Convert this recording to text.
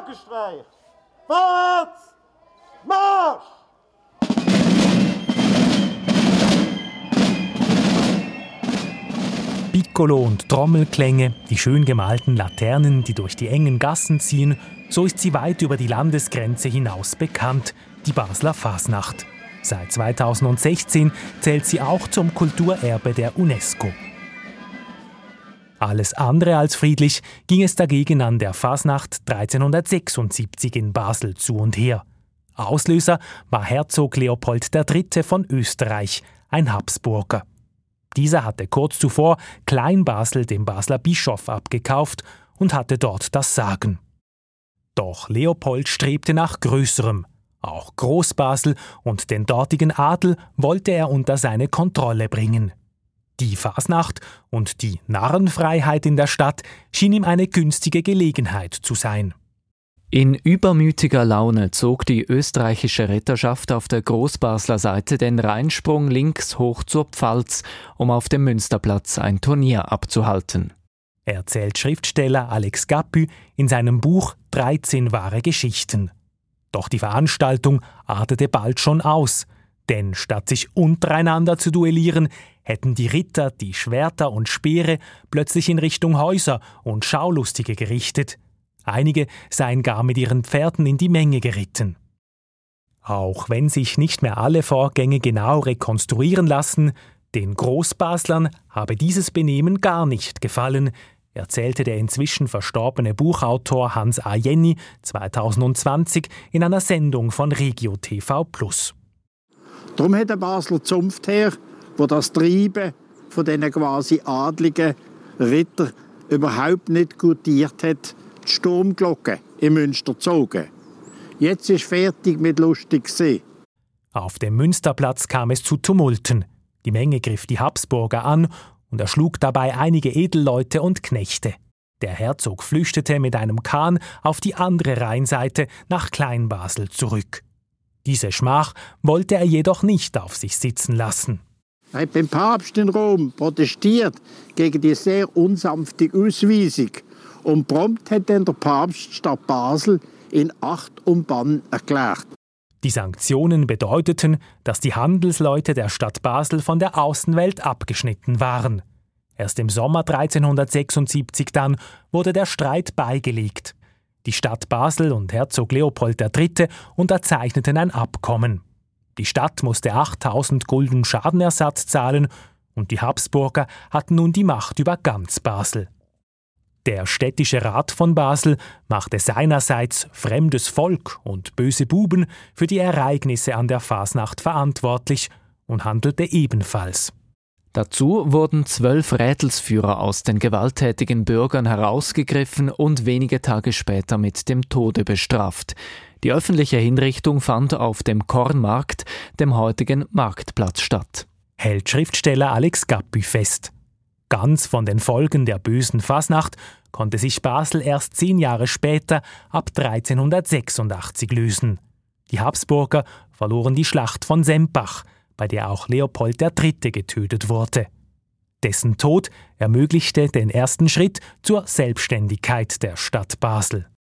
Glockenstreich! Vorwärts! Marsch! Piccolo und Trommelklänge, die schön gemalten Laternen, die durch die engen Gassen ziehen, so ist sie weit über die Landesgrenze hinaus bekannt, die Basler Fasnacht. Seit 2016 zählt sie auch zum Kulturerbe der UNESCO. Alles andere als friedlich ging es dagegen an der Fasnacht 1376 in Basel zu und her. Auslöser war Herzog Leopold III. von Österreich, ein Habsburger. Dieser hatte kurz zuvor Kleinbasel dem Basler Bischof abgekauft und hatte dort das Sagen. Doch Leopold strebte nach Größerem. Auch Großbasel und den dortigen Adel wollte er unter seine Kontrolle bringen. Die Fasnacht und die Narrenfreiheit in der Stadt schien ihm eine günstige Gelegenheit zu sein. In übermütiger Laune zog die österreichische Ritterschaft auf der Großbasler Seite den Rheinsprung links hoch zur Pfalz, um auf dem Münsterplatz ein Turnier abzuhalten. Erzählt Schriftsteller Alex Gappy in seinem Buch 13 wahre Geschichten. Doch die Veranstaltung artete bald schon aus, denn statt sich untereinander zu duellieren, hätten die Ritter die Schwerter und Speere plötzlich in Richtung Häuser und Schaulustige gerichtet. Einige seien gar mit ihren Pferden in die Menge geritten. Auch wenn sich nicht mehr alle Vorgänge genau rekonstruieren lassen, den Großbaslern habe dieses Benehmen gar nicht gefallen, erzählte der inzwischen verstorbene Buchautor Hans A. Jenny 2020 in einer Sendung von Regio TV. Darum hat der Basler Zunft her, wo das Treiben von diesen quasi adligen Ritter überhaupt nicht gutiert hat, die Sturmglocke im Münster gezogen. Jetzt ist fertig mit lustig See. Auf dem Münsterplatz kam es zu Tumulten. Die Menge griff die Habsburger an und erschlug dabei einige Edelleute und Knechte. Der Herzog flüchtete mit einem Kahn auf die andere Rheinseite nach Kleinbasel zurück. Diese Schmach wollte er jedoch nicht auf sich sitzen lassen. Er hat beim Papst in Rom protestiert gegen die sehr unsanfte Ausweisung und prompt hat dann der Papst Stadt Basel in Acht und Bann erklärt. Die Sanktionen bedeuteten, dass die Handelsleute der Stadt Basel von der Außenwelt abgeschnitten waren. Erst im Sommer 1376 dann wurde der Streit beigelegt. Die Stadt Basel und Herzog Leopold III. unterzeichneten ein Abkommen. Die Stadt musste 8000 Gulden Schadenersatz zahlen und die Habsburger hatten nun die Macht über ganz Basel. Der städtische Rat von Basel machte seinerseits fremdes Volk und böse Buben für die Ereignisse an der Fasnacht verantwortlich und handelte ebenfalls. Dazu wurden zwölf Rätelsführer aus den gewalttätigen Bürgern herausgegriffen und wenige Tage später mit dem Tode bestraft. Die öffentliche Hinrichtung fand auf dem Kornmarkt, dem heutigen Marktplatz, statt. Hält Schriftsteller Alex Gappy fest. Ganz von den Folgen der bösen Fasnacht konnte sich Basel erst zehn Jahre später, ab 1386, lösen. Die Habsburger verloren die Schlacht von Sempach, bei der auch Leopold III. getötet wurde. Dessen Tod ermöglichte den ersten Schritt zur Selbstständigkeit der Stadt Basel.